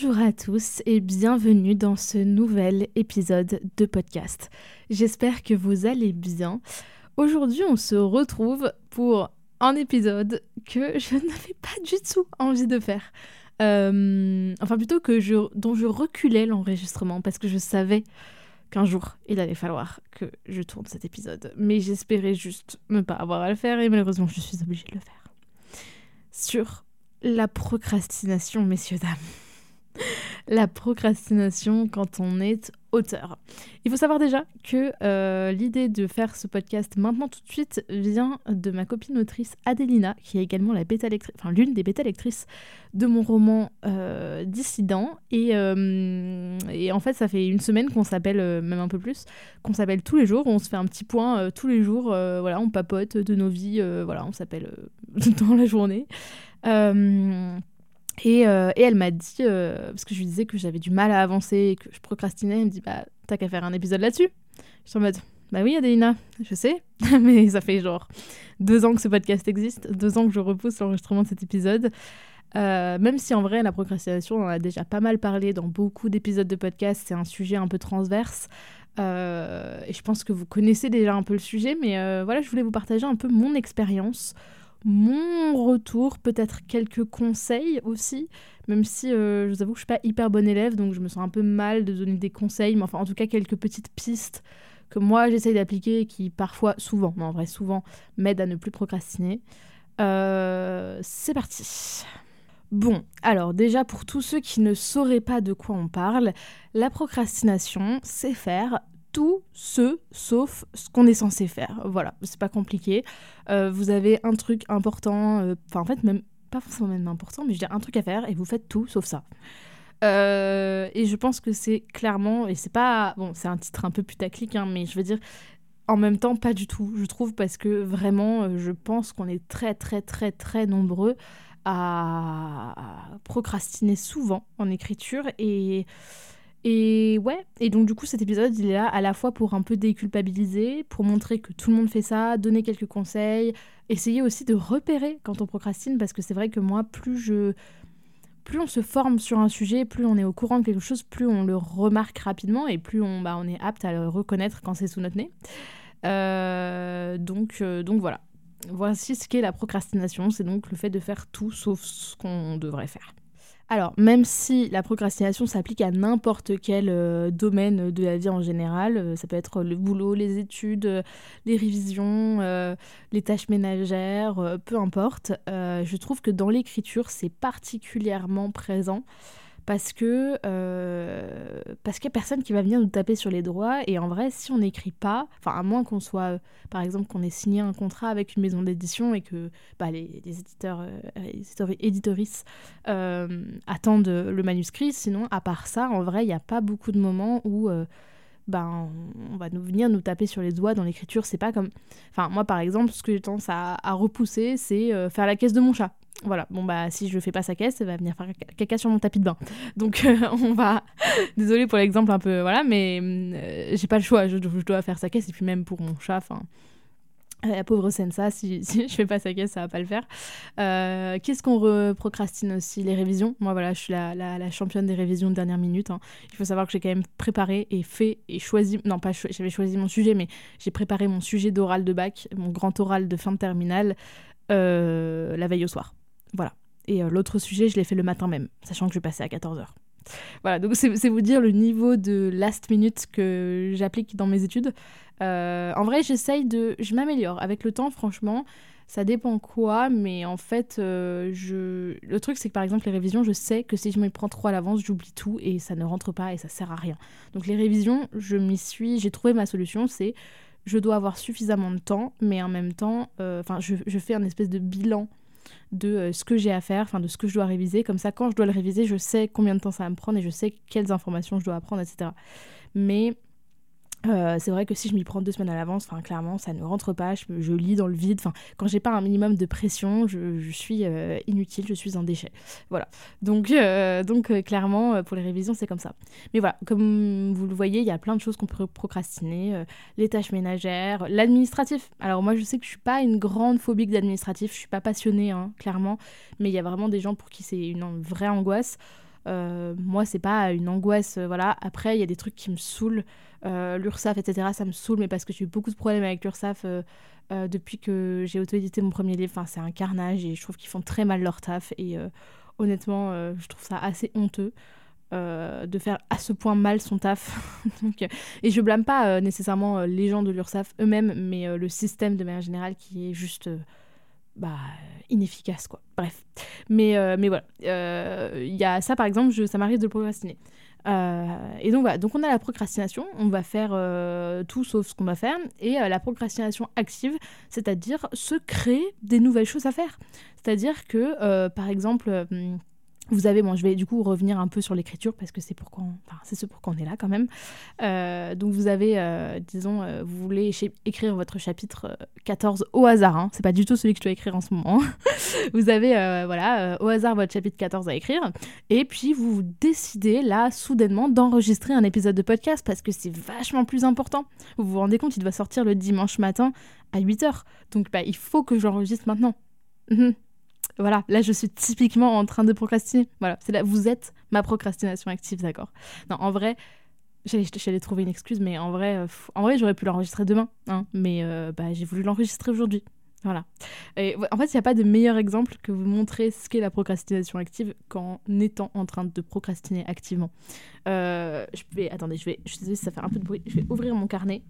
Bonjour à tous et bienvenue dans ce nouvel épisode de podcast. J'espère que vous allez bien. Aujourd'hui, on se retrouve pour un épisode que je n'avais pas du tout envie de faire. Euh, enfin, plutôt que je, dont je reculais l'enregistrement parce que je savais qu'un jour il allait falloir que je tourne cet épisode. Mais j'espérais juste ne pas avoir à le faire et malheureusement, je suis obligée de le faire. Sur la procrastination, messieurs, dames la procrastination quand on est auteur. Il faut savoir déjà que euh, l'idée de faire ce podcast maintenant tout de suite vient de ma copine autrice Adelina, qui est également la bêta enfin l'une des bêta lectrices de mon roman euh, Dissident. Et, euh, et, en fait, ça fait une semaine qu'on s'appelle, même un peu plus, qu'on s'appelle tous les jours. On se fait un petit point tous les jours. voilà, on papote de nos vies. voilà, on s'appelle dans la journée. Euh, et, elle m'a dit, euh, parce que je lui disais que j'avais du mal à avancer et que je procrastinais, elle me dit Bah, t'as qu'à faire un épisode là-dessus. Je suis en mode Bah oui, Adéina, je sais, mais ça fait genre deux ans que ce podcast existe, deux ans que je repousse l'enregistrement de cet épisode. Euh, même si en vrai, la procrastination, on en a déjà pas mal parlé dans beaucoup d'épisodes de podcast, c'est un sujet un peu transverse. et je pense que vous connaissez déjà un peu le sujet, mais voilà, je voulais vous partager un peu mon expérience mon retour, peut-être quelques conseils aussi, même si euh, je vous avoue que je suis pas hyper bonne élève, donc je me sens un peu mal de donner des conseils, mais enfin en tout cas quelques petites pistes que moi j'essaye d'appliquer qui parfois, souvent, mais en vrai souvent, m'aident à ne plus procrastiner. Euh, c'est parti. Bon, alors déjà pour tous ceux qui ne sauraient pas de quoi on parle, la procrastination, c'est faire tout ce sauf ce qu'on est censé faire. Voilà, c'est pas compliqué. Euh, vous avez un truc important, euh, enfin en fait même pas forcément même important, mais je veux un truc à faire et vous faites tout sauf ça. Euh, et je pense que c'est clairement, et c'est pas, bon c'est un titre un peu putaclic, hein, mais je veux dire en même temps pas du tout, je trouve, parce que vraiment je pense qu'on est très très très très nombreux à procrastiner souvent en écriture et et ouais, et donc du coup cet épisode il est là à la fois pour un peu déculpabiliser, pour montrer que tout le monde fait ça, donner quelques conseils, essayer aussi de repérer quand on procrastine parce que c'est vrai que moi plus je plus on se forme sur un sujet, plus on est au courant de quelque chose, plus on le remarque rapidement et plus on, bah, on est apte à le reconnaître quand c'est sous notre nez. Euh, donc, euh, donc voilà. Voici ce qu'est la procrastination, c'est donc le fait de faire tout sauf ce qu'on devrait faire. Alors, même si la procrastination s'applique à n'importe quel euh, domaine de la vie en général, euh, ça peut être le boulot, les études, euh, les révisions, les tâches ménagères, peu importe, je trouve que dans l'écriture, c'est particulièrement présent parce que euh, parce qu'il n'y a personne qui va venir nous taper sur les doigts et en vrai si on n'écrit pas enfin à moins qu'on soit par exemple qu'on ait signé un contrat avec une maison d'édition et que bah, les, éditeurs euh, éditoristes euh, attendent le manuscrit sinon à part ça en vrai il n'y a pas beaucoup de moments où ben, on va nous venir nous taper sur les doigts dans l'écriture. C'est pas comme. Enfin, moi, par exemple, ce que j'ai tendance à, repousser, c'est faire la caisse de mon chat. Voilà, bon bah si je fais pas sa caisse, elle va venir faire caca sur mon tapis de bain. Donc euh, on va... Désolée pour l'exemple un peu, voilà, mais euh, j'ai pas le choix, je, dois faire sa caisse, et puis même pour mon chat, enfin... Euh, la pauvre Sensa, si, si je fais pas sa caisse, ça va pas le faire. Qu'est-ce qu'on procrastine aussi? Les révisions? Moi, voilà, je suis la, championne des révisions de dernière minute. Hein. Il faut savoir que j'ai quand même préparé et fait et choisi. Non, pas j'avais choisi mon sujet, mais j'ai préparé mon sujet d'oral de bac, mon grand oral de fin de terminale, la veille au soir. Voilà. Et euh, l'autre sujet, je l'ai fait le matin même, sachant que je passer à 14h. Voilà, donc c'est vous dire le niveau de last minute que j'applique dans mes études. Euh, en vrai, j'essaye de... Je m'améliore. Avec le temps, franchement, ça dépend quoi, mais en fait, euh, le truc, c'est que par exemple, les révisions, je sais que si je me prends trop à l'avance, j'oublie tout et ça ne rentre pas et ça sert à rien. Donc les révisions, je m'y suis... J'ai trouvé ma solution, c'est je dois avoir suffisamment de temps, mais en même temps, je, je, fais un espèce de bilan de ce que j'ai à faire, enfin de ce que je dois réviser. Comme ça, quand je dois le réviser, je sais combien de temps ça va me prendre et je sais quelles informations je dois apprendre, etc. Mais euh, c'est vrai que si je m'y prends deux semaines à l'avance, enfin clairement ça ne rentre pas, je, lis dans le vide. Enfin, quand j'ai pas un minimum de pression, je, suis euh, inutile, je suis un déchet. Voilà. Donc, euh, donc clairement pour les révisions c'est comme ça. Mais voilà, comme vous le voyez, il y a plein de choses qu'on peut procrastiner, les tâches ménagères, l'administratif. Alors moi je sais que je suis pas une grande phobique d'administratif, je suis pas passionnée hein, clairement, mais il y a vraiment des gens pour qui c'est une vraie angoisse. Moi c'est pas une angoisse, voilà. Après il y a des trucs qui me saoulent. Euh, L'URSAF, etc., ça me saoule, mais parce que j'ai eu beaucoup de problèmes avec l'URSAF euh, euh, depuis que j'ai auto-édité mon premier livre. Enfin, c'est un carnage et je trouve qu'ils font très mal leur taf. Et honnêtement, je trouve ça assez honteux. de faire à ce point mal son taf. et je blâme pas nécessairement les gens de l'URSAF eux-mêmes, mais le système de manière générale qui est juste bah, inefficace. quoi. Bref. Mais, mais voilà. Il y a ça par exemple, je, ça m'arrive de procrastiner. Euh, et donc voilà, donc on a la procrastination, on va faire euh, tout sauf ce qu'on va faire, et euh, la procrastination active, c'est-à-dire se créer des nouvelles choses à faire. C'est-à-dire que, par exemple, vous avez, bon, je vais du coup revenir un peu sur l'écriture parce que c'est pourquoi, enfin, c'est ce pourquoi on est là quand même. Euh, donc vous avez, euh, disons, euh, vous voulez écrire votre chapitre 14 au hasard, hein, c'est pas du tout celui que je dois écrire en ce moment. vous avez, voilà, au hasard votre chapitre 14 à écrire, et puis vous décidez là soudainement d'enregistrer un épisode de podcast parce que c'est vachement plus important. Vous vous rendez compte, il doit sortir le dimanche matin à 8h, donc bah, il faut que j'enregistre maintenant. Voilà, là je suis typiquement en train de procrastiner. Voilà, c'est là, vous êtes ma procrastination active, d'accord. Non, en vrai, j'allais trouver une excuse, mais en vrai, euh, en vrai j'aurais pu l'enregistrer demain, hein, mais euh, bah, j'ai voulu l'enregistrer aujourd'hui. Voilà. Et en fait, il n'y a pas de meilleur exemple que vous montrer ce qu'est la procrastination active qu'en étant en train de procrastiner activement. Euh, je vais, attendez, je vais, je suis désolée si ça fait un peu de bruit. Je vais ouvrir mon carnet.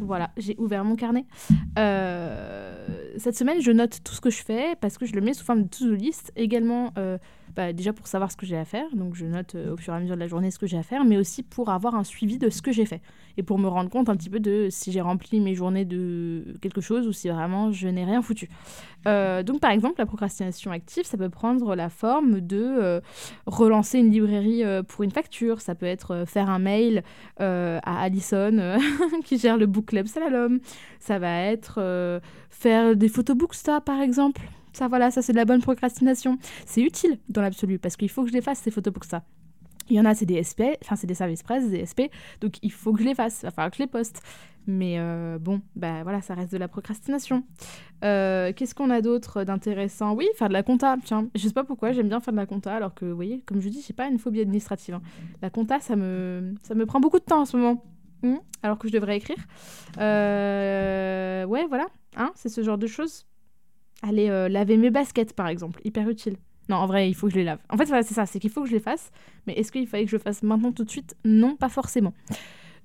Voilà, j'ai ouvert mon carnet. Euh, cette semaine, je note tout ce que je fais parce que je le mets sous forme de to-do list. Également, euh, bah, déjà pour savoir ce que j'ai à faire. Donc, je note au fur et à mesure de la journée ce que j'ai à faire, mais aussi pour avoir un suivi de ce que j'ai fait et pour me rendre compte un petit peu de si j'ai rempli mes journées de quelque chose ou si vraiment je n'ai rien foutu. donc, par exemple, la procrastination active, ça peut prendre la forme de relancer une librairie pour une facture ça peut être euh, faire un mail euh, à Alison euh, qui gère le book club Salalom, ça va être faire des photobooks par exemple. Ça voilà, ça c'est de la bonne procrastination. C'est utile dans l'absolu parce qu'il faut que je les fasse ces photobooks ça. Il y en a, c'est des SP, enfin c'est des services presse, des SP, donc il faut que je les fasse, il va falloir que je les poste. Mais euh, bon, bah voilà, ça reste de la procrastination. Euh, qu'est-ce qu'on a d'autre d'intéressant? Oui, faire de la compta. Tiens, je sais pas pourquoi, j'aime bien faire de la compta, alors que, vous voyez, comme je dis, j'ai pas une phobie administrative. Hein. La compta, ça me, ça me prend beaucoup de temps en ce moment. Hmm, alors que je devrais écrire. Euh, ouais, voilà. Hein, c'est ce genre de choses. Aller laver mes baskets, par exemple. Hyper utile. Non, en vrai, il faut que je les lave. En fait, c'est ça, c'est qu'il faut que je les fasse. Mais est-ce qu'il fallait que je le fasse maintenant tout de suite? Non, pas forcément.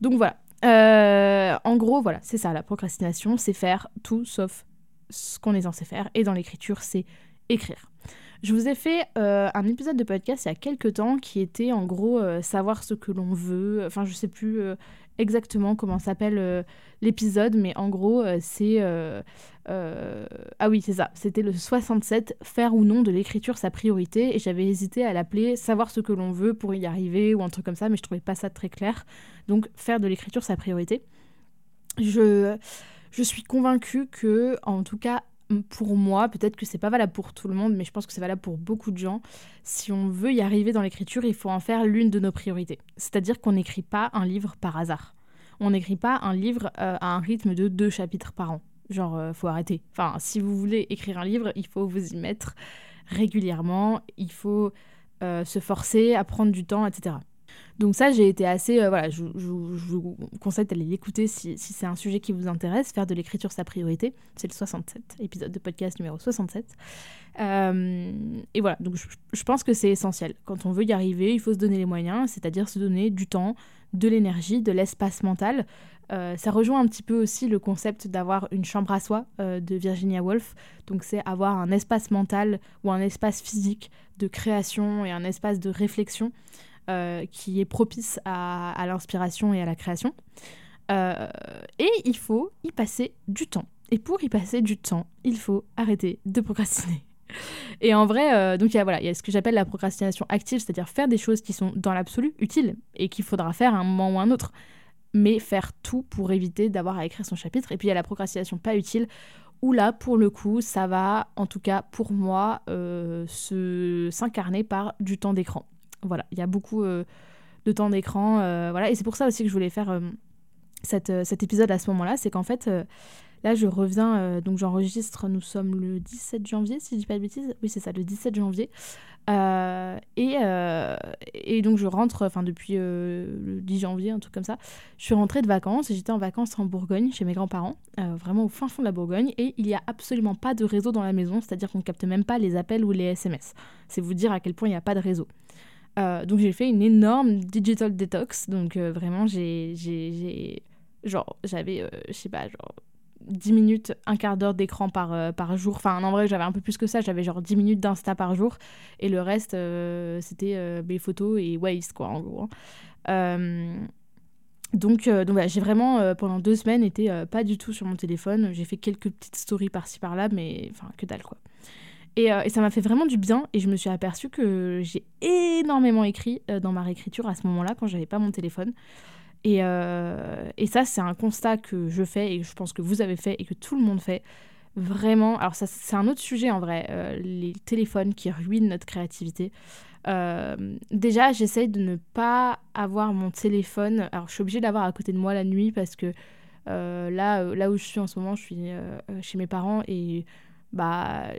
Donc voilà. Euh, en gros, voilà, c'est ça, la procrastination, c'est faire tout sauf ce qu'on est censé faire. Et dans l'écriture, c'est écrire. Je vous ai fait euh, un épisode de podcast il y a quelques temps qui était en gros euh, savoir ce que l'on veut. Enfin, je sais plus exactement comment s'appelle euh, l'épisode, mais en gros, euh, c'est. Euh, ah oui, c'est ça. C'était le 67, faire ou non de l'écriture sa priorité. Et j'avais hésité à l'appeler savoir ce que l'on veut pour y arriver ou un truc comme ça, mais je trouvais pas ça très clair. Donc, faire de l'écriture sa priorité. Je, je suis convaincue que, en tout cas, pour moi, peut-être que c'est pas valable pour tout le monde, mais je pense que c'est valable pour beaucoup de gens. Si on veut y arriver dans l'écriture, il faut en faire l'une de nos priorités. C'est-à-dire qu'on n'écrit pas un livre par hasard. On n'écrit pas un livre euh, à un rythme de deux chapitres par an. Genre, euh, faut arrêter. Enfin, si vous voulez écrire un livre, il faut vous y mettre régulièrement. Il faut euh, se forcer à prendre du temps, etc. Donc ça, j'ai été assez... Euh, voilà, je, vous conseille d'aller l'écouter si, c'est un sujet qui vous intéresse, faire de l'écriture sa priorité. C'est le 67, épisode de podcast numéro 67. Euh, et voilà, donc je, pense que c'est essentiel. Quand on veut y arriver, il faut se donner les moyens, c'est-à-dire se donner du temps, de l'énergie, de l'espace mental. Euh, ça rejoint un petit peu aussi le concept d'avoir une chambre à soi de Virginia Woolf. Donc c'est avoir un espace mental ou un espace physique de création et un espace de réflexion. Euh, qui est propice à, l'inspiration et à la création. Euh, et il faut y passer du temps. Et pour y passer du temps, il faut arrêter de procrastiner. et en vrai, donc il y a, voilà, il y a ce que j'appelle la procrastination active, c'est-à-dire faire des choses qui sont dans l'absolu utiles et qu'il faudra faire à un moment ou à un autre mais faire tout pour éviter d'avoir à écrire son chapitre. Et puis il y a la procrastination pas utile, où là, pour le coup, ça va, en tout cas pour moi, euh, s'incarner par du temps d'écran. Voilà, il y a beaucoup euh, de temps d'écran. Euh, voilà, et c'est pour ça aussi que je voulais faire cette, cet épisode à ce moment-là, c'est qu'en fait, là, je reviens, donc j'enregistre, nous sommes le 17 janvier, si je dis pas de bêtises. Oui, c'est ça, le 17 janvier. Euh, et, euh, et, donc je rentre, enfin depuis euh, le 10 janvier, un truc comme ça, je suis rentrée de vacances et j'étais en vacances en Bourgogne chez mes grands-parents, vraiment au fin fond de la Bourgogne, et il n'y a absolument pas de réseau dans la maison, c'est-à-dire qu'on ne capte même pas les appels ou les SMS. C'est vous dire à quel point il n'y a pas de réseau. Donc j'ai fait une énorme digital detox, donc vraiment j'ai... Genre, j'avais, je sais pas, genre 10 minutes, un quart d'heure d'écran par, euh, par jour. Enfin, en vrai, j'avais un peu plus que ça. J'avais genre 10 minutes d'Insta par jour. Et le reste, euh, c'était euh, mes photos et Waze, quoi, en gros. Hein. donc, donc j'ai vraiment, pendant deux semaines, été pas du tout sur mon téléphone. J'ai fait quelques petites stories par-ci par-là, mais enfin, que dalle, quoi. Et, et ça m'a fait vraiment du bien. Et je me suis aperçue que j'ai énormément écrit dans ma réécriture à ce moment-là, quand j'avais pas mon téléphone. Et, euh, et ça, c'est un constat que je fais et je pense que vous avez fait et que tout le monde fait. Vraiment, alors ça, c'est un autre sujet en vrai, euh, les téléphones qui ruinent notre créativité. Euh, déjà, j'essaye de ne pas avoir mon téléphone. Alors, je suis obligée d'avoir à côté de moi la nuit parce que là, là où je suis en ce moment, je suis chez mes parents et bah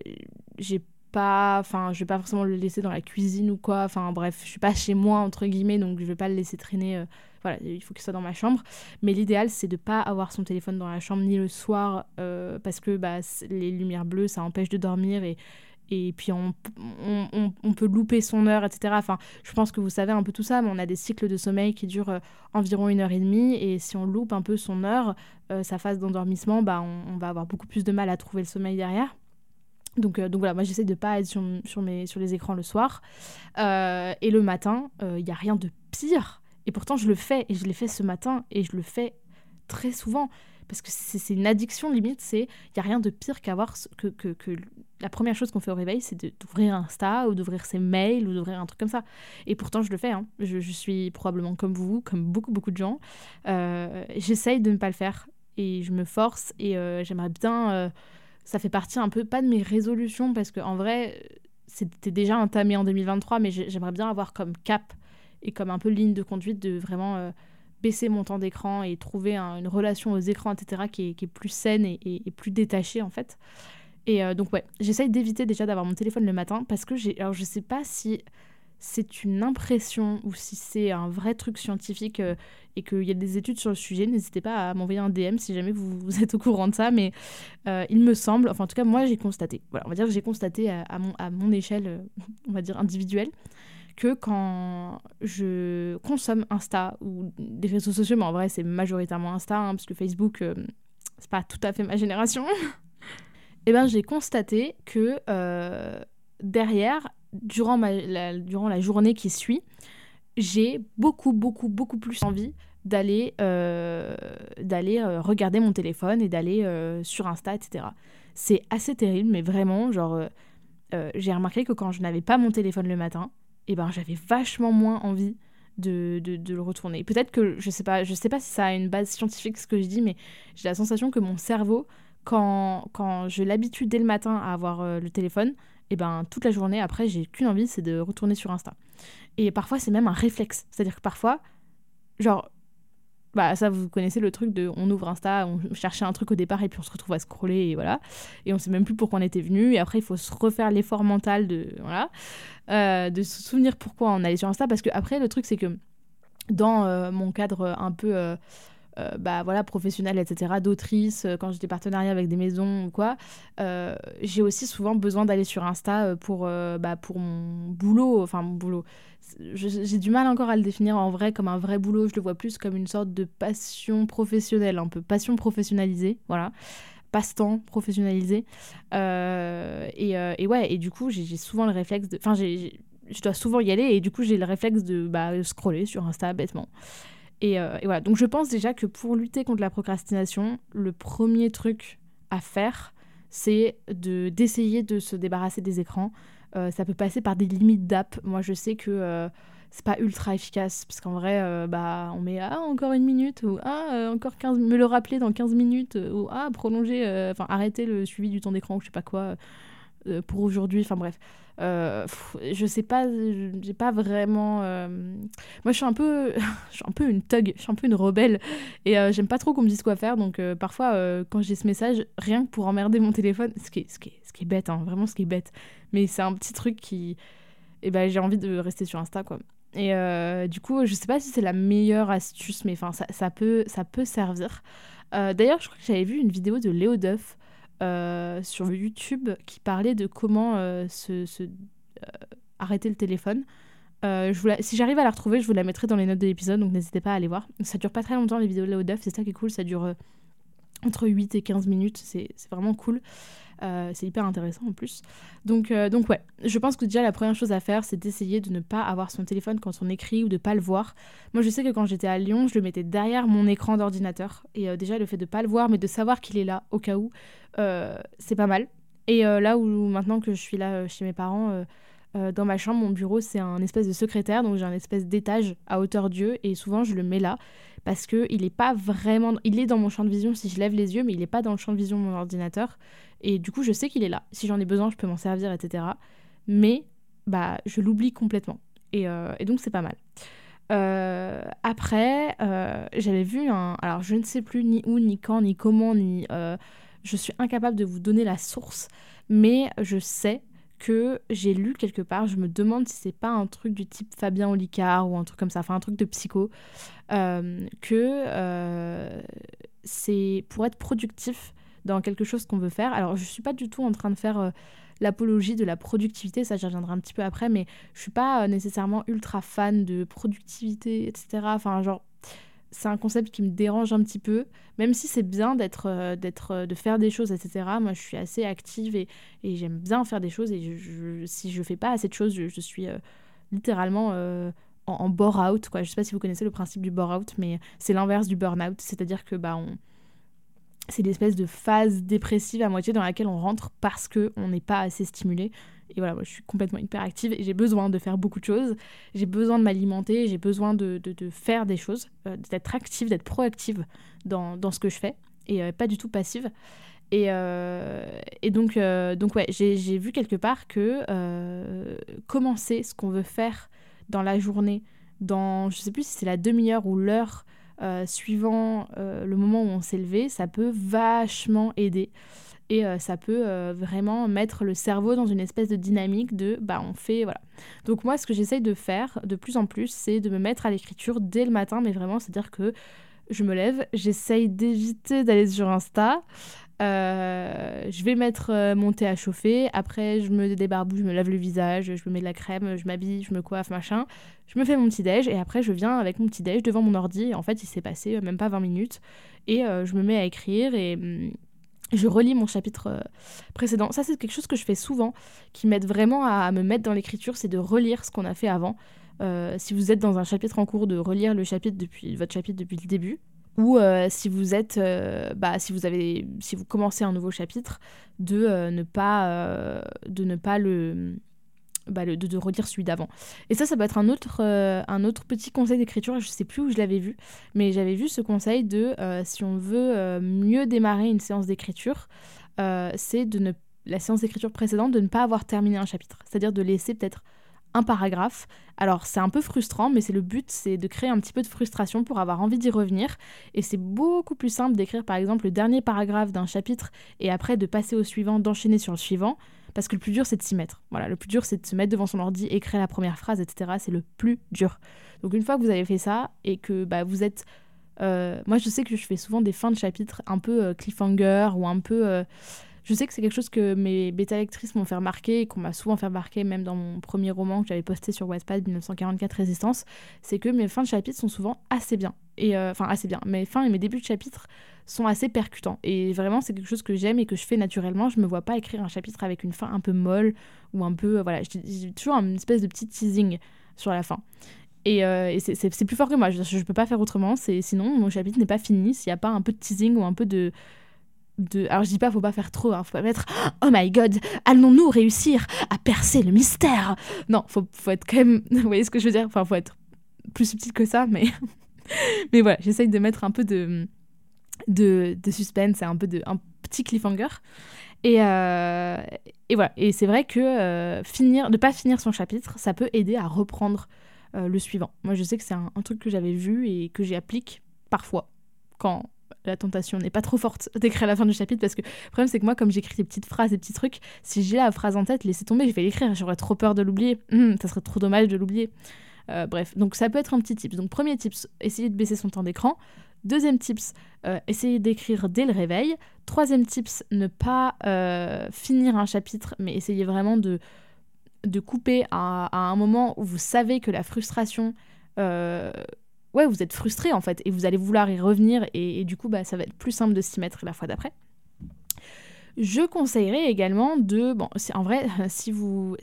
j'ai pas enfin je vais pas forcément le laisser dans la cuisine ou quoi enfin bref je suis pas chez moi entre guillemets donc je vais pas le laisser traîner voilà, il faut qu'il soit dans ma chambre. Mais l'idéal, c'est de pas avoir son téléphone dans la chambre ni le soir euh, parce que bah, les lumières bleues, ça empêche de dormir et, et puis on, on, peut louper son heure, etc. Enfin, je pense que vous savez un peu tout ça, mais on a des cycles de sommeil qui durent euh, environ une heure et demie, et si on loupe un peu son heure, euh, sa phase d'endormissement, bah, on, va avoir beaucoup plus de mal à trouver le sommeil derrière. Donc, donc voilà, moi j'essaie de pas être sur, les écrans le soir. et le matin, il n'y a rien de pire et pourtant, je le fais, et je l'ai fait ce matin, et je le fais très souvent. Parce que c'est une addiction limite, il n'y a rien de pire qu'avoir que, que, la première chose qu'on fait au réveil, c'est d'ouvrir Insta ou d'ouvrir ses mails ou d'ouvrir un truc comme ça. Et pourtant, je le fais. Hein. Je, je, suis probablement comme vous, comme beaucoup, beaucoup de gens. Euh, J'essaye de ne pas le faire et je me force et euh, j'aimerais bien. Ça fait partie un peu, pas de mes résolutions, parce qu'en vrai, c'était déjà entamé en 2023, mais j'aimerais bien avoir comme cap et comme un peu ligne de conduite de vraiment euh, baisser mon temps d'écran et trouver une relation aux écrans, etc., qui est, plus saine et, et, plus détachée en fait. Et euh, donc ouais, j'essaye d'éviter déjà d'avoir mon téléphone le matin parce que j'ai, alors je sais pas si c'est une impression ou si c'est un vrai truc scientifique euh, et qu'il y a des études sur le sujet, n'hésitez pas à m'envoyer un DM si jamais vous, êtes au courant de ça, mais il me semble, enfin en tout cas moi j'ai constaté, voilà, on va dire que j'ai constaté à, mon, à mon échelle, on va dire individuelle, que quand je consomme Insta ou des réseaux sociaux, mais en vrai c'est majoritairement Insta, hein, parce que Facebook, euh, c'est pas tout à fait ma génération, et eh ben j'ai constaté que euh, derrière, durant, ma, la, durant la journée qui suit, j'ai beaucoup, beaucoup, beaucoup plus envie d'aller euh, d'aller regarder mon téléphone et d'aller sur Insta, etc. C'est assez terrible, mais vraiment, genre, j'ai remarqué que quand je n'avais pas mon téléphone le matin, et ben j'avais vachement moins envie de, de, le retourner. Peut-être que, je sais pas, je sais pas si ça a une base scientifique ce que je dis, mais j'ai la sensation que mon cerveau, quand, quand je l'habitue dès le matin à avoir euh, le téléphone, et ben toute la journée après, j'ai qu'une envie, c'est de retourner sur Insta. Et parfois, c'est même un réflexe. C'est-à-dire que parfois, genre, bah ça vous connaissez le truc de on ouvre Insta, on cherchait un truc au départ et puis on se retrouve à scroller et voilà. Et on sait même plus pourquoi on était venu et après il faut se refaire l'effort mental de voilà euh, de se souvenir pourquoi on allait sur Insta parce que après le truc c'est que dans euh, mon cadre un peu euh, bah voilà professionnel etc d'autrice quand j'étais partenariat avec des maisons ou quoi j'ai aussi souvent besoin d'aller sur Insta pour bah, pour mon boulot enfin mon boulot j'ai du mal encore à le définir en vrai comme un vrai boulot. Je le vois plus comme une sorte de passion professionnelle, un peu passion professionnalisée, voilà. Passe-temps professionnalisé. Euh, et, euh, et, ouais, et du coup, j'ai souvent le réflexe de. Enfin, je dois souvent y aller et du coup, j'ai le réflexe de bah, scroller sur Insta bêtement. Et, euh, et, voilà, donc je pense déjà que pour lutter contre la procrastination, le premier truc à faire, c'est de d'essayer de se débarrasser des écrans. ça peut passer par des limites d'app. Moi, je sais que c'est pas ultra efficace parce qu'en vrai euh, bah on met ah encore une minute ou ah euh, encore 15 me le rappeler dans 15 minutes euh, ou ah prolonger enfin arrêter le suivi du temps d'écran ou je sais pas quoi pour aujourd'hui enfin bref. Je sais pas j'ai pas vraiment moi je suis un peu je suis un peu une thug je suis un peu une rebelle et j'aime pas trop qu'on me dise quoi faire. Donc parfois quand j'ai ce message rien que pour emmerder mon téléphone ce qui est, ce qui ce qui est bête hein, vraiment ce qui est bête mais c'est un petit truc qui et eh ben j'ai envie de rester sur Insta quoi. Et euh, du coup, je sais pas si c'est la meilleure astuce, mais enfin, ça, peut, ça peut servir. Euh, d'ailleurs, je crois que j'avais vu une vidéo de Léo Duff euh, sur YouTube qui parlait de comment se, se arrêter le téléphone. si j'arrive à la retrouver, je vous la mettrai dans les notes de l'épisode, donc n'hésitez pas à aller voir. Ça dure pas très longtemps les vidéos de Duff, c'est ça qui est cool, ça dure entre 8 et 15 minutes, c'est vraiment cool. Euh, c'est hyper intéressant en plus. Donc, euh, donc ouais, je pense que déjà la première chose à faire, c'est d'essayer de ne pas avoir son téléphone quand on écrit ou de pas le voir. Moi, je sais que quand j'étais à Lyon, je le mettais derrière mon écran d'ordinateur. Et euh, déjà, le fait de pas le voir, mais de savoir qu'il est là au cas où, c'est pas mal. Et là où maintenant que je suis là chez mes parents, dans ma chambre, mon bureau, c'est un espèce de secrétaire, donc j'ai un espèce d'étage à hauteur d'yeux, et souvent je le mets là parce que il est pas vraiment, il est dans mon champ de vision si je lève les yeux, mais il est pas dans le champ de vision de mon ordinateur. Et du coup, je sais qu'il est là. Si j'en ai besoin, je peux m'en servir, etc. Mais bah, je l'oublie complètement. Et, euh, donc, c'est pas mal. Euh, après, euh, j'avais vu un. Alors, je ne sais plus ni où, ni quand, ni comment, ni. je suis incapable de vous donner la source, mais je sais que j'ai lu quelque part. Je me demande si c'est pas un truc du type Fabien Olicard ou un truc comme ça, enfin un truc de psycho, que c'est pour être productif dans quelque chose qu'on veut faire. Alors, je suis pas du tout en train de faire euh, l'apologie de la productivité, ça j'y reviendrai un petit peu après, mais je suis pas euh, nécessairement ultra fan de productivité, etc. Enfin, genre, c'est un concept qui me dérange un petit peu, même si c'est bien d'être, euh, d'être, de faire des choses, etc. Moi, je suis assez active et, et j'aime bien faire des choses, et je, si je fais pas assez de choses, je, suis littéralement en, en bore-out. Quoi. Je sais pas si vous connaissez le principe du bore-out, mais c'est l'inverse du burn-out, c'est-à-dire que bah, on c'est l'espèce de phase dépressive à moitié dans laquelle on rentre parce qu'on n'est pas assez stimulé. Et voilà, moi je suis complètement hyperactive et j'ai besoin de faire beaucoup de choses. J'ai besoin de m'alimenter, j'ai besoin de, de, faire des choses, euh, d'être active, d'être proactive dans, dans, ce que je fais et euh, pas du tout passive. Et, euh, et donc, donc ouais, j'ai vu quelque part que commencer ce qu'on veut faire dans la journée, dans, je sais plus si c'est la demi-heure ou l'heure euh, suivant euh, le moment où on s'est levé, ça peut vachement aider. Et euh, ça peut vraiment mettre le cerveau dans une espèce de dynamique de bah on fait voilà. Donc moi ce que j'essaye de faire de plus en plus c'est de me mettre à l'écriture dès le matin mais vraiment c'est à dire que je me lève, j'essaye d'éviter d'aller sur Insta. Euh, je vais mettre euh, mon thé à chauffer. Après, je me débarbouille, je me lave le visage, je me mets de la crème, je m'habille, je me coiffe, machin. Je me fais mon petit déj et après, je viens avec mon petit déj devant mon ordi. en fait, il s'est passé euh, même pas 20 minutes. Et je me mets à écrire et hum, je relis mon chapitre précédent. Ça, c'est quelque chose que je fais souvent qui m'aide vraiment à, me mettre dans l'écriture, c'est de relire ce qu'on a fait avant. si vous êtes dans un chapitre en cours, de relire le chapitre depuis votre chapitre depuis le début ou euh, si vous êtes euh, bah, si vous avez si vous commencez un nouveau chapitre de euh, ne pas de ne pas le, bah, de, de, celui d'avant. Et ça ça peut être un autre un autre petit conseil d'écriture je sais plus où je l'avais vu mais j'avais vu ce conseil de si on veut mieux démarrer une séance d'écriture c'est de ne la séance d'écriture précédente de ne pas avoir terminé un chapitre. C'est-à-dire de laisser peut-être un paragraphe. Alors c'est un peu frustrant, mais c'est le but, c'est de créer un petit peu de frustration pour avoir envie d'y revenir. Et c'est beaucoup plus simple d'écrire par exemple le dernier paragraphe d'un chapitre et après de passer au suivant, d'enchaîner sur le suivant. Parce que le plus dur, c'est de s'y mettre. Voilà, le plus dur, c'est de se mettre devant son ordi, écrire la première phrase, etc. C'est le plus dur. Donc une fois que vous avez fait ça et que bah, vous êtes... Euh, moi, je sais que je fais souvent des fins de chapitre un peu euh, cliffhanger ou un peu... Euh, je sais que c'est quelque chose que mes bêta-lectrices m'ont fait remarquer et qu'on m'a souvent fait remarquer, même dans mon premier roman que j'avais posté sur Wattpad 1944 Résistance, c'est que mes fins de chapitre sont souvent assez bien. Et euh, enfin, assez bien. Mes fins et mes débuts de chapitre sont assez percutants. Et vraiment, c'est quelque chose que j'aime et que je fais naturellement. Je me vois pas écrire un chapitre avec une fin un peu molle ou un peu. Euh, voilà, j'ai toujours une espèce de petit teasing sur la fin. Et, euh, c'est plus fort que moi. Je, ne peux pas faire autrement. Sinon, mon chapitre n'est pas fini s'il n'y a pas un peu de teasing ou un peu de Alors je dis pas, faut pas faire trop, hein, faut pas mettre Oh my god, allons-nous réussir à percer le mystère? Non, faut, faut être quand même... Vous voyez ce que je veux dire? Enfin, faut être plus subtil que ça, mais... mais voilà, j'essaye de mettre un peu de, de, suspense, un peu de... un petit cliffhanger. Et, euh, et voilà, et c'est vrai que euh, finir, ne pas finir son chapitre, ça peut aider à reprendre euh, le suivant. Moi, je sais que c'est un, un truc que j'avais vu et que j'applique parfois quand la tentation n'est pas trop forte d'écrire la fin du chapitre parce que le problème c'est que moi comme j'écris des petites phrases des petits trucs si j'ai la phrase en tête laissez tomber je vais l'écrire j'aurais trop peur de l'oublier. Hum, ça serait trop dommage de l'oublier. Euh, bref donc ça peut être un petit tips. Donc premier tips essayer de baisser son temps d'écran. Deuxième tips euh, essayer d'écrire dès le réveil. Troisième tips ne pas euh, finir un chapitre mais essayer vraiment de couper à, à, un moment où vous savez que la frustration ouais, vous êtes frustré en fait, et vous allez vouloir y revenir, et, du coup, bah, ça va être plus simple de s'y mettre la fois d'après. Je conseillerais également de... Bon, en vrai, si vous,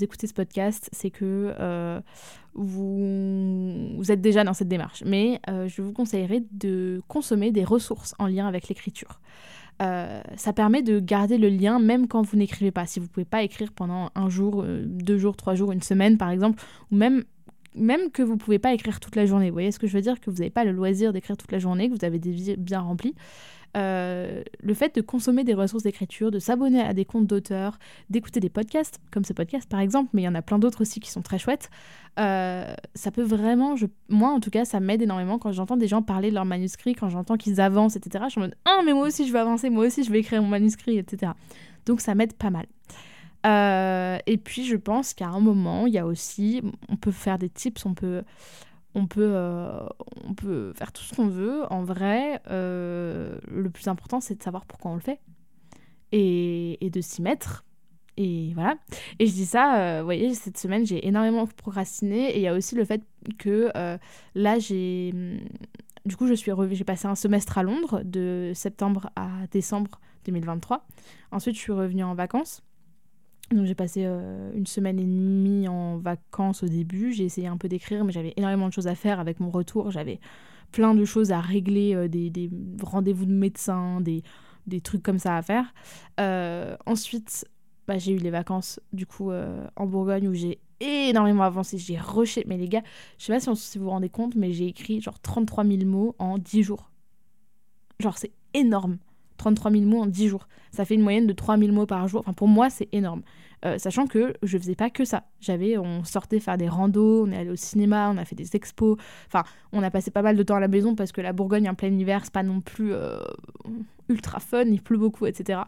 écoutez ce podcast, c'est que euh, vous, vous, êtes déjà dans cette démarche. Mais euh, je vous conseillerais de consommer des ressources en lien avec l'écriture. Euh, ça permet de garder le lien même quand vous n'écrivez pas. Si vous ne pouvez pas écrire pendant un jour, deux jours, trois jours, une semaine par exemple, ou même même que vous pouvez pas écrire toute la journée. Vous voyez ce que je veux dire? Que vous n'avez pas le loisir d'écrire toute la journée, que vous avez des vies bien remplies. Euh, le fait de consommer des ressources d'écriture, de s'abonner à des comptes d'auteurs, d'écouter des podcasts, comme ce podcast par exemple, mais il y en a plein d'autres aussi qui sont très chouettes, euh, ça peut vraiment, je, moi en tout cas, ça m'aide énormément quand j'entends des gens parler de leur manuscrit, quand j'entends qu'ils avancent, etc. Je suis en mode Ah, mais moi aussi je veux avancer, moi aussi je vais écrire mon manuscrit, etc. Donc ça m'aide pas mal. Euh, et puis je pense qu'à un moment, il y a aussi, on peut faire des tips, on peut, on peut, euh, on peut faire tout ce qu'on veut. En vrai, euh, le plus important, c'est de savoir pourquoi on le fait et, de s'y mettre. Et voilà. Et je dis ça, vous voyez, cette semaine, j'ai énormément procrastiné. Et il y a aussi le fait que là, j'ai. Du coup, je suis j'ai passé un semestre à Londres de septembre à décembre 2023. Ensuite, je suis revenue en vacances. Donc j'ai passé euh, une semaine et demie en vacances au début. J'ai essayé un peu d'écrire, mais j'avais énormément de choses à faire avec mon retour. J'avais plein de choses à régler, euh, des, des rendez-vous de médecins, des, des, trucs comme ça à faire. Euh, ensuite, bah, j'ai eu les vacances du coup en Bourgogne où j'ai énormément avancé. J'ai rushé. Mais les gars, je sais pas si, si vous vous rendez compte, mais j'ai écrit genre 33 000 mots en 10 jours. Genre c'est énorme. 33 000 mots en 10 jours. Ça fait une moyenne de 3 000 mots par jour. Enfin, pour moi, c'est énorme. Euh, sachant que je faisais pas que ça. J'avais, on sortait faire des randos, on est allé au cinéma, on a fait des expos. Enfin, on a passé pas mal de temps à la maison parce que la Bourgogne en plein hiver, c'est pas non plus euh, ultra fun, il pleut beaucoup, etc.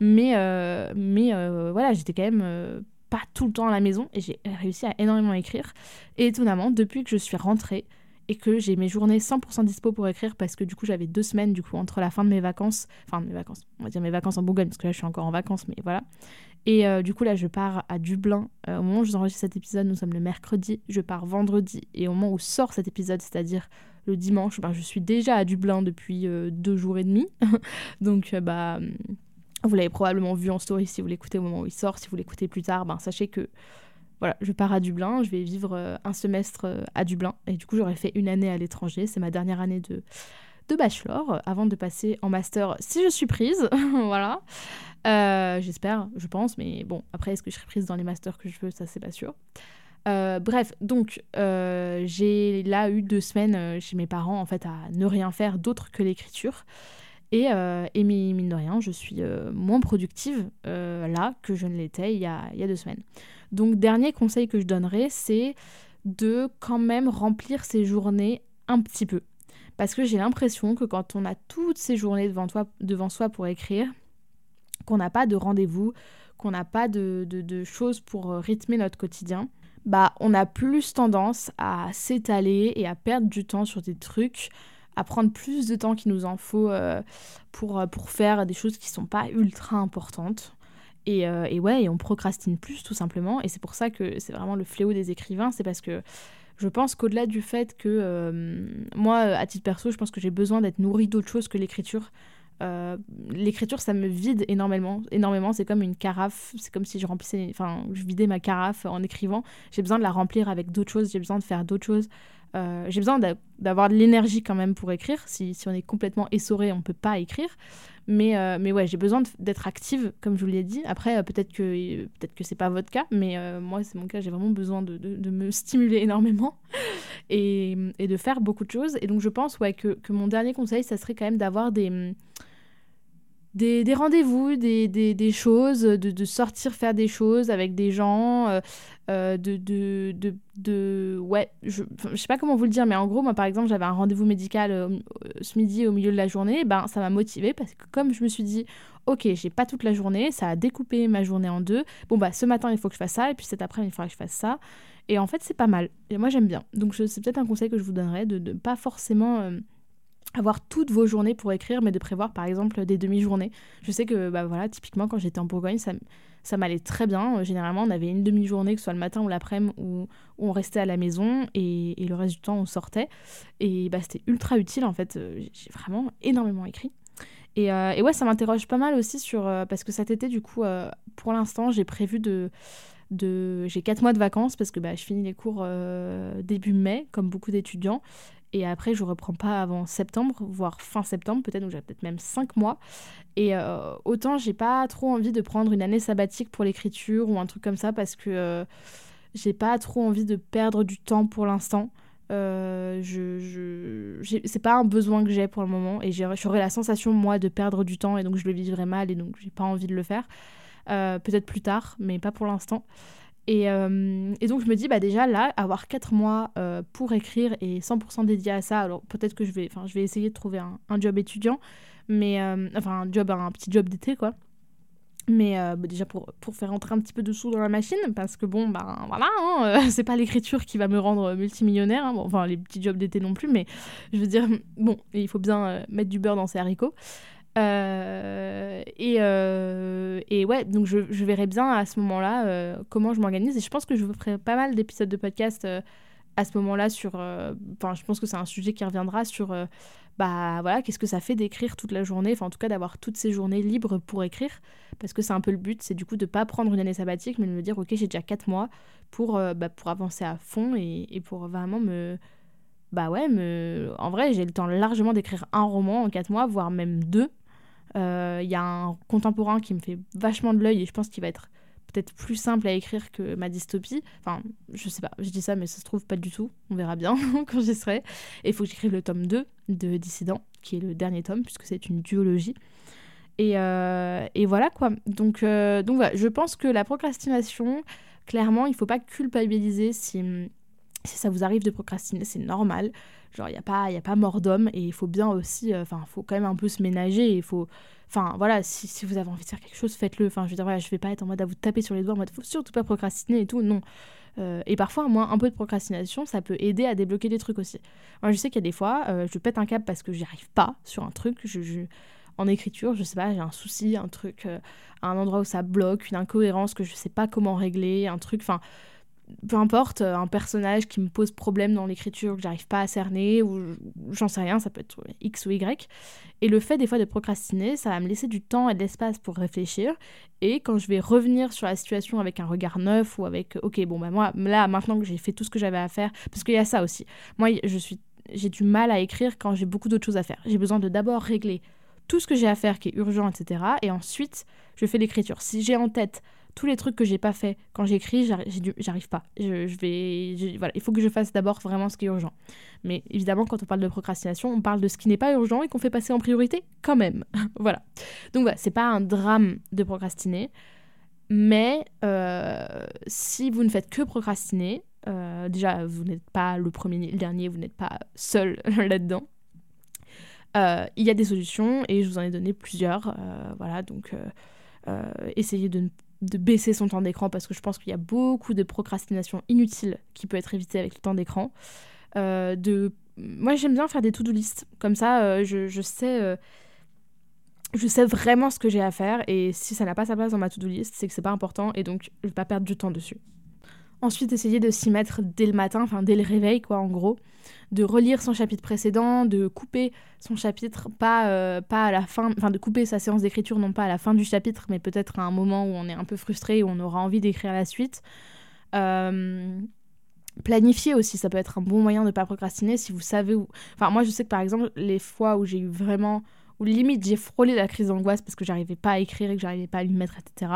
Mais, euh, mais voilà, j'étais quand même pas tout le temps à la maison et j'ai réussi à énormément écrire. Et étonnamment, depuis que je suis rentrée, et que j'ai mes journées 100% dispo pour écrire parce que du coup j'avais deux semaines du coup entre la fin de mes vacances, enfin mes vacances, on va dire mes vacances en Bourgogne parce que là je suis encore en vacances mais voilà. Et euh, du coup là je pars à Dublin. Euh, au moment où je vous enregistre cet épisode, nous sommes le mercredi, je pars vendredi et au moment où sort cet épisode, c'est-à-dire le dimanche, bah, je suis déjà à Dublin depuis euh, deux jours et demi. Donc bah vous l'avez probablement vu en story si vous l'écoutez au moment où il sort, si vous l'écoutez plus tard, ben sachez que voilà, je pars à Dublin, je vais vivre euh, un semestre euh, à Dublin et du coup j'aurai fait une année à l'étranger, c'est ma dernière année de, de bachelor euh, avant de passer en master si je suis prise, voilà. J'espère, je pense, mais bon, après est-ce que je serai prise dans les masters que je veux, ça c'est pas sûr. bref, donc j'ai là eu deux semaines chez mes parents en fait à ne rien faire d'autre que l'écriture. Et, et, mine de rien, je suis moins productive là que je ne l'étais il, il y a deux semaines. Donc dernier conseil que je donnerais, c'est de quand même remplir ses journées un petit peu. Parce que j'ai l'impression que quand on a toutes ces journées devant, soi pour écrire, qu'on n'a pas de rendez-vous, qu'on n'a pas de, choses pour euh, rythmer notre quotidien, bah on a plus tendance à s'étaler et à perdre du temps sur des trucs, à prendre plus de temps qu'il nous en faut euh, pour, euh, pour faire des choses qui sont pas ultra importantes. Euh, et, ouais, on procrastine plus tout simplement. Et c'est pour ça que c'est vraiment le fléau des écrivains. C'est parce que je pense qu'au-delà du fait que euh, moi, à titre perso, je pense que j'ai besoin d'être nourri d'autre chose que l'écriture. Euh, l'écriture, ça me vide énormément. Énormément, c'est comme une carafe. C'est comme si je remplissais, enfin, je vidais ma carafe en écrivant. J'ai besoin de la remplir avec d'autres choses. J'ai besoin de faire d'autres choses. j'ai besoin d'avoir de l'énergie quand même pour écrire. Si, si on est complètement essoré, on peut pas écrire. Mais, euh, mais ouais, j'ai besoin d'être active, comme je vous l'ai dit. Après, peut-être que, peut que c'est pas votre cas, mais moi, c'est mon cas, j'ai vraiment besoin de, de, me stimuler énormément et, et, de faire beaucoup de choses. Et donc, je pense ouais, que, que mon dernier conseil, ça serait quand même d'avoir des des, des rendez-vous, des, des, des, choses, de, sortir faire des choses avec des gens, euh, euh, de, de, de, de, Ouais, je, je sais pas comment vous le dire, mais en gros, moi par exemple, j'avais un rendez-vous médical euh, ce midi au milieu de la journée, ben ça m'a motivée parce que comme je me suis dit, ok, j'ai pas toute la journée, ça a découpé ma journée en deux, bon bah ce matin il faut que je fasse ça, et puis cet après-midi il faudra que je fasse ça, et en fait c'est pas mal, et moi j'aime bien. Donc c'est peut-être un conseil que je vous donnerais de ne pas forcément avoir toutes vos journées pour écrire, mais de prévoir par exemple des demi-journées. Je sais que, bah voilà, typiquement quand j'étais en Bourgogne, ça, ça m'allait très bien. Généralement, on avait une demi-journée, que ce soit le matin ou l'après-midi, où, on restait à la maison et, le reste du temps, on sortait. Et bah, c'était ultra utile en fait. J'ai vraiment énormément écrit. Et, euh, et ouais, ça m'interroge pas mal aussi sur. Euh, parce que cet été, du coup, euh, pour l'instant, j'ai prévu de. de j'ai 4 mois de vacances parce que bah, je finis les cours début mai, comme beaucoup d'étudiants. Et après, je reprends pas avant septembre, voire fin septembre, peut-être, donc j'ai peut-être même 5 mois. Et euh, autant, j'ai pas trop envie de prendre une année sabbatique pour l'écriture ou un truc comme ça parce que euh, j'ai pas trop envie de perdre du temps pour l'instant. Euh, je, c'est pas un besoin que j'ai pour le moment et j'aurais la sensation moi de perdre du temps et donc je le vivrais mal et donc j'ai pas envie de le faire peut-être plus tard mais pas pour l'instant euh, et, donc je me dis, bah déjà là, avoir 4 mois euh, pour écrire et 100% dédié à ça, alors peut-être que je vais, je vais essayer de trouver un, job étudiant, mais euh, enfin un job, un petit job d'été quoi. Mais bah, déjà pour, pour faire entrer un petit peu de sous dans la machine, parce que bon, ben voilà, hein, c'est pas l'écriture qui va me rendre multimillionnaire, hein, enfin les petits jobs d'été non plus, mais je veux dire, bon, il faut bien mettre du beurre dans ses haricots. Euh, et, euh, et, ouais, donc je, je, verrai bien à ce moment-là euh, comment je m'organise. Et je pense que je ferai pas mal d'épisodes de podcast à ce moment-là sur. Enfin, je pense que c'est un sujet qui reviendra sur. bah voilà, qu'est-ce que ça fait d'écrire toute la journée, enfin en tout cas d'avoir toutes ces journées libres pour écrire, parce que c'est un peu le but, c'est du coup de pas prendre une année sabbatique, mais de me dire ok j'ai déjà 4 mois pour, bah, pour avancer à fond et, et pour vraiment me, bah ouais, me... en vrai, j'ai le temps largement d'écrire un roman en 4 mois, voire même deux. Il euh, y a un contemporain qui me fait vachement de l'œil et je pense qu'il va être peut-être plus simple à écrire que ma dystopie. Enfin, je sais pas, je dis ça, mais ça se trouve pas du tout. On verra bien quand j'y serai. Et il faut que j'écrive le tome 2 de Dissident, qui est le dernier tome, puisque c'est une duologie. Et, euh, et, voilà quoi. Donc, euh, donc voilà, je pense que la procrastination, clairement, il faut pas culpabiliser si, si ça vous arrive de procrastiner, c'est normal. Genre, il n'y a, pas, y a pas mort d'homme et il faut bien aussi, euh, enfin, il faut quand même un peu se ménager. Il faut, enfin, voilà, si, vous avez envie de faire quelque chose, faites-le. Enfin, je veux dire, voilà, je vais pas être en mode à vous taper sur les doigts en mode, faut surtout pas procrastiner et tout. Non. Euh, et parfois, moi, un peu de procrastination, ça peut aider à débloquer des trucs aussi. Moi, je sais qu'il y a des fois, euh, je pète un câble parce que j'y arrive pas sur un truc. Je, en écriture, je sais pas, j'ai un souci, un truc, un endroit où ça bloque, une incohérence que je sais pas comment régler, un truc, enfin peu importe, euh, un personnage qui me pose problème dans l'écriture que j'arrive pas à cerner, ou j'en sais rien, ça peut être X ou Y. Et le fait des fois de procrastiner, ça va me laisser du temps et de l'espace pour réfléchir. Et quand je vais revenir sur la situation avec un regard neuf ou avec, ok, bon, bah moi, là, maintenant que j'ai fait tout ce que j'avais à faire, parce qu'il y a ça aussi. Moi, je suis, j'ai du mal à écrire quand j'ai beaucoup d'autres choses à faire. J'ai besoin de d'abord régler tout ce que j'ai à faire qui est urgent, etc. Et ensuite, je fais l'écriture. Si j'ai en tête tous les trucs que j'ai pas fait quand j'écris, j'arrive pas. Je, vais, voilà, il faut que je fasse d'abord vraiment ce qui est urgent. Mais évidemment, quand on parle de procrastination, on parle de ce qui n'est pas urgent et qu'on fait passer en priorité quand même. voilà. Donc voilà, c'est pas un drame de procrastiner, mais euh, si vous ne faites que procrastiner, euh, déjà vous n'êtes pas le premier ni le dernier, vous n'êtes pas seul là-dedans. Euh, il y a des solutions et je vous en ai donné plusieurs. voilà, donc essayez de ne de baisser son temps d'écran parce que je pense qu'il y a beaucoup de procrastination inutile qui peut être évitée avec le temps d'écran. Euh, de... Moi j'aime bien faire des to-do list. Comme ça, euh, je, sais, euh, je sais vraiment ce que j'ai à faire et si ça n'a pas sa place dans ma to-do list, c'est que c'est pas important et donc je vais pas perdre du temps dessus. Ensuite, essayer de s'y mettre dès le matin, enfin dès le réveil, quoi, en gros. De relire son chapitre précédent, de couper son chapitre, pas, euh, pas à la fin, enfin de couper sa séance d'écriture, non pas à la fin du chapitre, mais peut-être à un moment où on est un peu frustré, où on aura envie d'écrire la suite. Euh, planifier aussi, ça peut être un bon moyen de ne pas procrastiner si vous savez où. Enfin, moi, je sais que par exemple, les fois où j'ai eu vraiment où limite j'ai frôlé la crise d'angoisse parce que j'arrivais pas à écrire et que j'arrivais pas à lui mettre, etc.,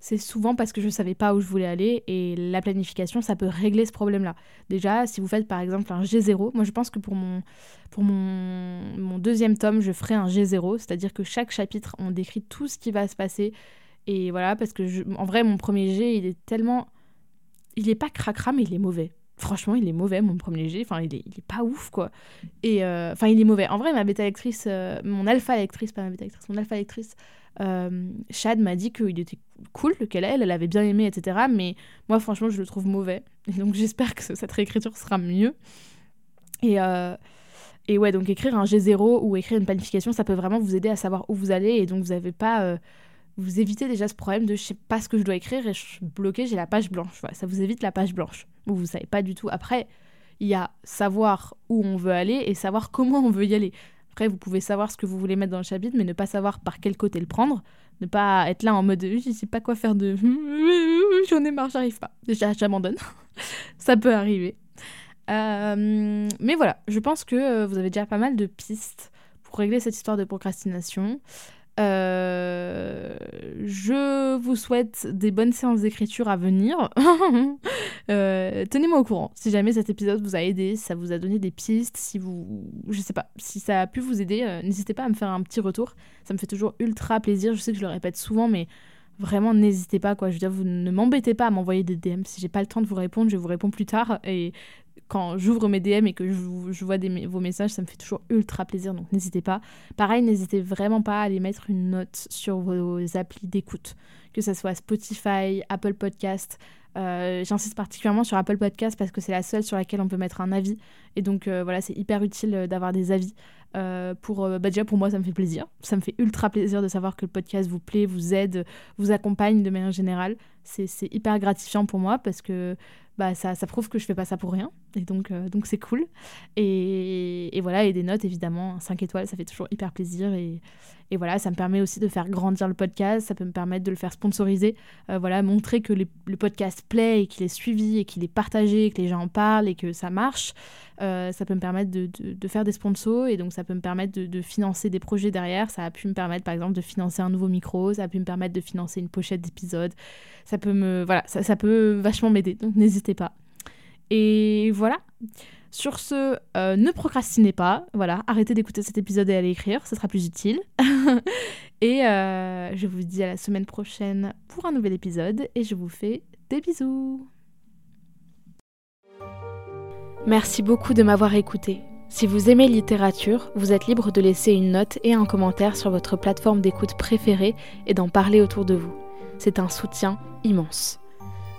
c'est souvent parce que je savais pas où je voulais aller et la planification, ça peut régler ce problème-là. Déjà, si vous faites par exemple un G0, moi je pense que pour mon, pour mon, mon deuxième tome, je ferai un G0, c'est-à-dire que chaque chapitre, on décrit tout ce qui va se passer. Et voilà, parce que en vrai, mon premier G, il est tellement. Il est pas cracra, mais il est mauvais. Franchement, il est mauvais, mon premier G. Enfin, il est, il est pas ouf, quoi. Et. euh, Enfin, il est mauvais. En vrai, ma bêta lectrice, euh, mon alpha lectrice, pas ma bêta lectrice, mon alpha lectrice, euh, Chad m'a dit qu'il était cool, qu'elle elle, elle avait bien aimé, etc. Mais moi, franchement, je le trouve mauvais. Et donc, j'espère que ce- cette réécriture sera mieux. Et, euh, et ouais, donc écrire un G0 ou écrire une planification, ça peut vraiment vous aider à savoir où vous allez. Et donc, vous n'avez pas. euh, vous évitez déjà ce problème de je sais pas ce que je dois écrire et je suis bloquée, j'ai la page blanche. Ça vous évite la page blanche. Vous savez pas du tout. Après, il y a savoir où on veut aller et savoir comment on veut y aller. Après, vous pouvez savoir ce que vous voulez mettre dans le chapitre, mais ne pas savoir par quel côté le prendre. Ne pas être là en mode je sais pas quoi faire de j'en ai marre, j'arrive pas. J'abandonne. Ça peut arriver. Euh, mais voilà, je pense que euh, vous avez déjà pas mal de pistes pour régler cette histoire de procrastination. Euh, je vous souhaite des bonnes séances d'écriture à venir. Euh, Tenez-moi au courant si jamais cet épisode vous a aidé, si ça vous a donné des pistes, si vous, je sais pas, si ça a pu vous aider, euh, n'hésitez pas à me faire un petit retour. Ça me fait toujours ultra plaisir. Je sais que je le répète souvent, mais vraiment n'hésitez pas quoi. Je veux dire, vous ne m'embêtez pas à m'envoyer des DM. Si j'ai pas le temps de vous répondre, je vous réponds plus tard. Et quand j'ouvre mes DM et que je, vois vos messages, ça me fait toujours ultra plaisir. Donc n'hésitez pas. Pareil, n'hésitez vraiment pas à aller mettre une note sur vos applis d'écoute, que ce soit Spotify, Apple Podcast. Euh, J'insiste particulièrement sur Apple Podcast parce que c'est la seule sur laquelle on peut mettre un avis. Et donc euh, voilà, c'est hyper utile euh, d'avoir des avis. Pour, bah déjà pour moi, ça me fait plaisir. Ça me fait ultra plaisir de savoir que le podcast vous plaît, vous aide, vous accompagne de manière générale. C'est hyper gratifiant pour moi parce que bah, ça, ça prouve que je fais pas ça pour rien. Et donc euh, donc c'est cool. Et, et voilà, et des notes évidemment, 5 étoiles, ça fait toujours hyper plaisir. Et, et voilà, ça me permet aussi de faire grandir le podcast, ça peut me permettre de le faire sponsoriser. Euh, voilà, montrer que le podcast plaît et qu'il est suivi et qu'il est partagé, et que les gens en parlent et que ça marche. Euh, ça peut me permettre de, de- faire des sponsors et donc ça peut me permettre de, financer des projets derrière. Ça a pu me permettre par exemple de financer un nouveau micro, ça a pu me permettre de financer une pochette d'épisode. Ça peut me voilà, ça, ça peut vachement m'aider. Donc pas. Et voilà. Sur ce, euh, ne procrastinez pas. Voilà, arrêtez d'écouter cet épisode et allez écrire, ce sera plus utile. et euh, je vous dis à la semaine prochaine pour un nouvel épisode et je vous fais des bisous. Merci beaucoup de m'avoir écouté. Si vous aimez littérature, vous êtes libre de laisser une note et un commentaire sur votre plateforme d'écoute préférée et d'en parler autour de vous. C'est un soutien immense.